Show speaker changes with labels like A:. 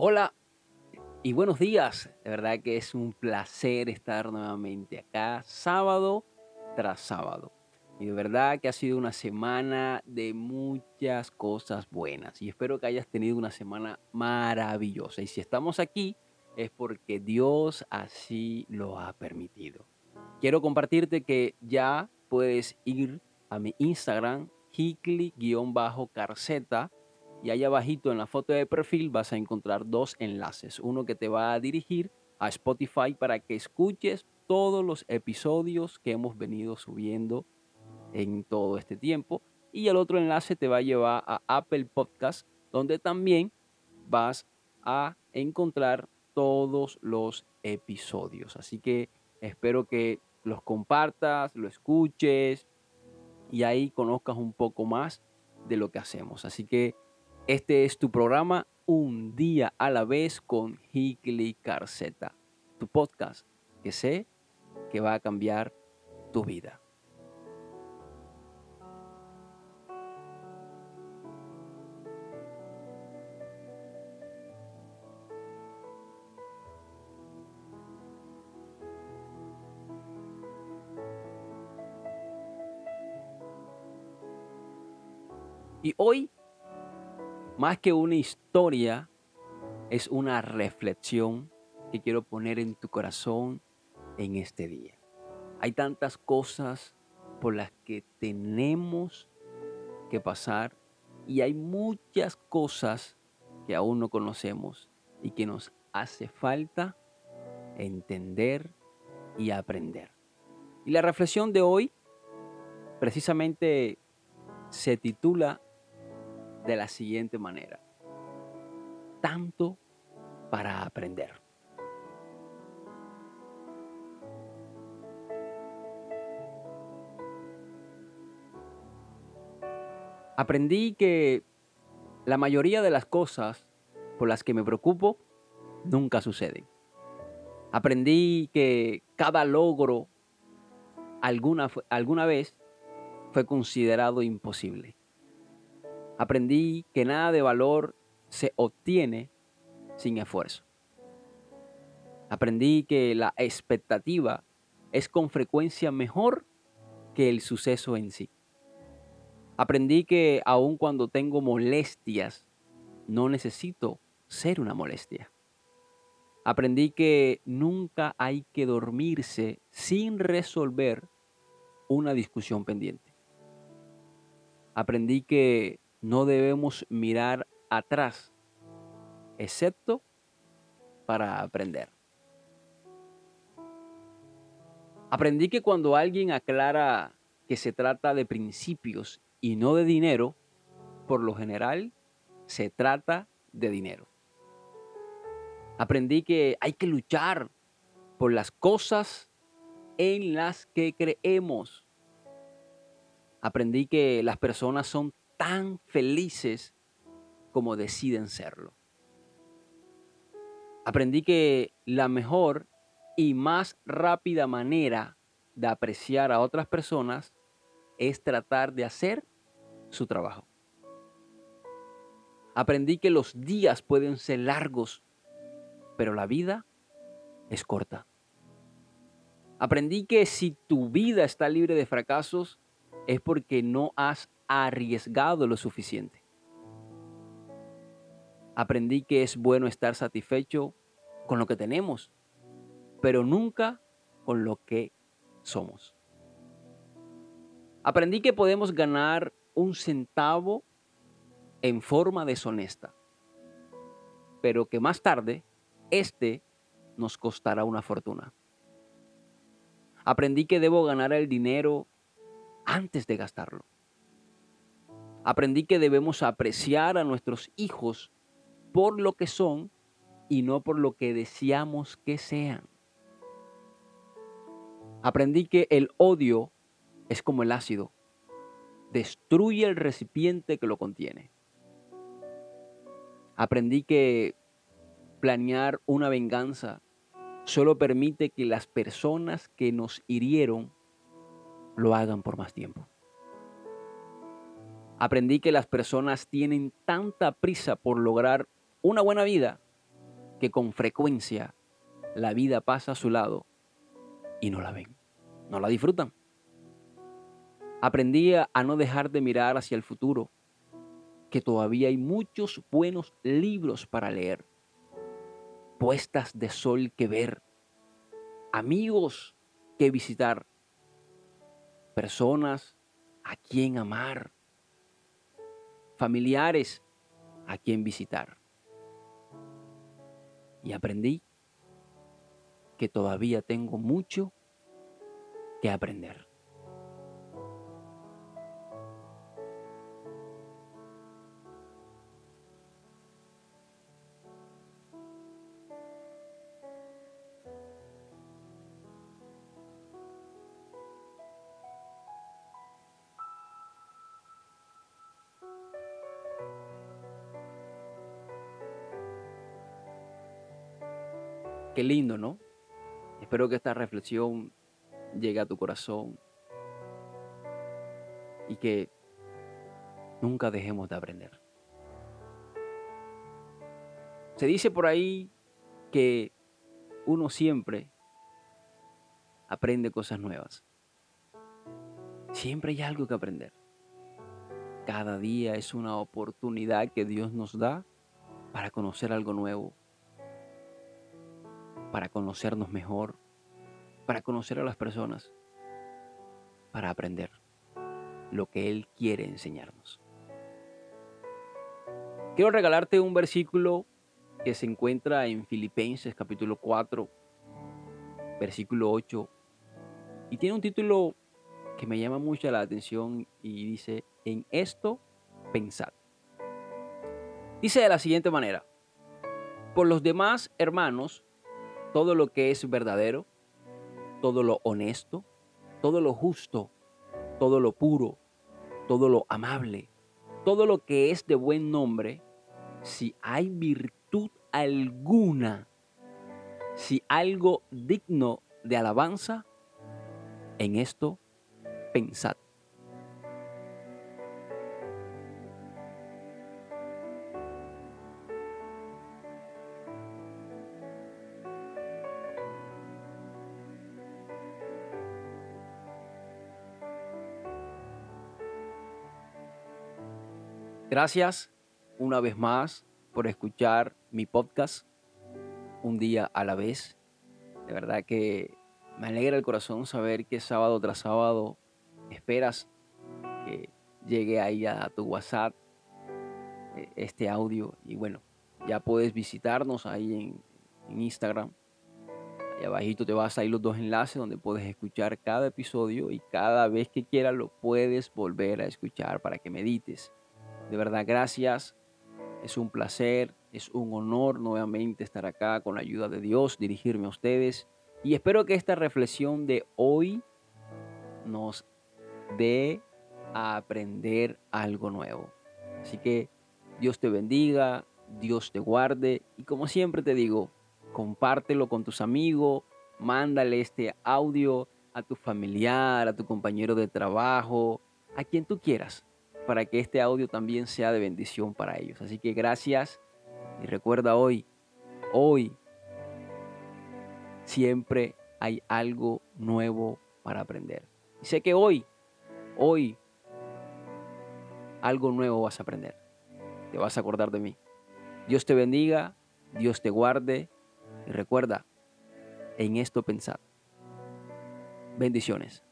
A: Hola y buenos días. De verdad que es un placer estar nuevamente acá sábado tras sábado. Y de verdad que ha sido una semana de muchas cosas buenas. Y espero que hayas tenido una semana maravillosa. Y si estamos aquí es porque Dios así lo ha permitido. Quiero compartirte que ya puedes ir a mi Instagram, hikli-carceta y ahí abajito en la foto de perfil vas a encontrar dos enlaces. Uno que te va a dirigir a Spotify para que escuches todos los episodios que hemos venido subiendo en todo este tiempo. Y el otro enlace te va a llevar a Apple Podcast, donde también vas a encontrar todos los episodios. Así que espero que los compartas, lo escuches y ahí conozcas un poco más de lo que hacemos. Así que este es tu programa Un día a la vez con Hickley Carceta, tu podcast que sé que va a cambiar tu vida. Y hoy más que una historia, es una reflexión que quiero poner en tu corazón en este día. Hay tantas cosas por las que tenemos que pasar y hay muchas cosas que aún no conocemos y que nos hace falta entender y aprender. Y la reflexión de hoy precisamente se titula de la siguiente manera. Tanto para aprender. Aprendí que la mayoría de las cosas por las que me preocupo nunca suceden. Aprendí que cada logro alguna, alguna vez fue considerado imposible. Aprendí que nada de valor se obtiene sin esfuerzo. Aprendí que la expectativa es con frecuencia mejor que el suceso en sí. Aprendí que aun cuando tengo molestias, no necesito ser una molestia. Aprendí que nunca hay que dormirse sin resolver una discusión pendiente. Aprendí que no debemos mirar atrás, excepto para aprender. Aprendí que cuando alguien aclara que se trata de principios y no de dinero, por lo general se trata de dinero. Aprendí que hay que luchar por las cosas en las que creemos. Aprendí que las personas son tan felices como deciden serlo. Aprendí que la mejor y más rápida manera de apreciar a otras personas es tratar de hacer su trabajo. Aprendí que los días pueden ser largos, pero la vida es corta. Aprendí que si tu vida está libre de fracasos es porque no has arriesgado lo suficiente. Aprendí que es bueno estar satisfecho con lo que tenemos, pero nunca con lo que somos. Aprendí que podemos ganar un centavo en forma deshonesta, pero que más tarde este nos costará una fortuna. Aprendí que debo ganar el dinero antes de gastarlo. Aprendí que debemos apreciar a nuestros hijos por lo que son y no por lo que deseamos que sean. Aprendí que el odio es como el ácido, destruye el recipiente que lo contiene. Aprendí que planear una venganza solo permite que las personas que nos hirieron lo hagan por más tiempo. Aprendí que las personas tienen tanta prisa por lograr una buena vida que con frecuencia la vida pasa a su lado y no la ven, no la disfrutan. Aprendí a no dejar de mirar hacia el futuro, que todavía hay muchos buenos libros para leer, puestas de sol que ver, amigos que visitar, personas a quien amar, familiares a quien visitar. Y aprendí que todavía tengo mucho que aprender. Qué lindo, ¿no? Espero que esta reflexión llegue a tu corazón y que nunca dejemos de aprender. Se dice por ahí que uno siempre aprende cosas nuevas. Siempre hay algo que aprender. Cada día es una oportunidad que Dios nos da para conocer algo nuevo, para conocernos mejor, para conocer a las personas, para aprender lo que Él quiere enseñarnos. Quiero regalarte un versículo que se encuentra en Filipenses capítulo 4, versículo 8, y tiene un título que me llama mucho la atención y dice, en esto pensad. Dice de la siguiente manera, por los demás hermanos, todo lo que es verdadero, todo lo honesto, todo lo justo, todo lo puro, todo lo amable, todo lo que es de buen nombre, si hay virtud alguna, si algo digno de alabanza, en esto pensad. Gracias una vez más por escuchar mi podcast un día a la vez. De verdad que me alegra el corazón saber que sábado tras sábado esperas que llegue ahí a tu WhatsApp eh, este audio. Y bueno, ya puedes visitarnos ahí en, Instagram. Ahí abajito te vas a ir los dos enlaces donde puedes escuchar cada episodio y cada vez que quieras lo puedes volver a escuchar para que medites de verdad, gracias. Es un placer, es un honor nuevamente estar acá con la ayuda de Dios, dirigirme a ustedes. Y espero que esta reflexión de hoy nos dé a aprender algo nuevo. Así que Dios te bendiga, Dios te guarde y como siempre te digo, compártelo con tus amigos, mándale este audio a tu familiar, a tu compañero de trabajo, a quien tú quieras para que este audio también sea de bendición para ellos. Así que gracias y recuerda hoy, hoy siempre hay algo nuevo para aprender. Y sé que hoy, hoy, algo nuevo vas a aprender. Te vas a acordar de mí. Dios te bendiga, Dios te guarde y recuerda, en esto pensad. Bendiciones.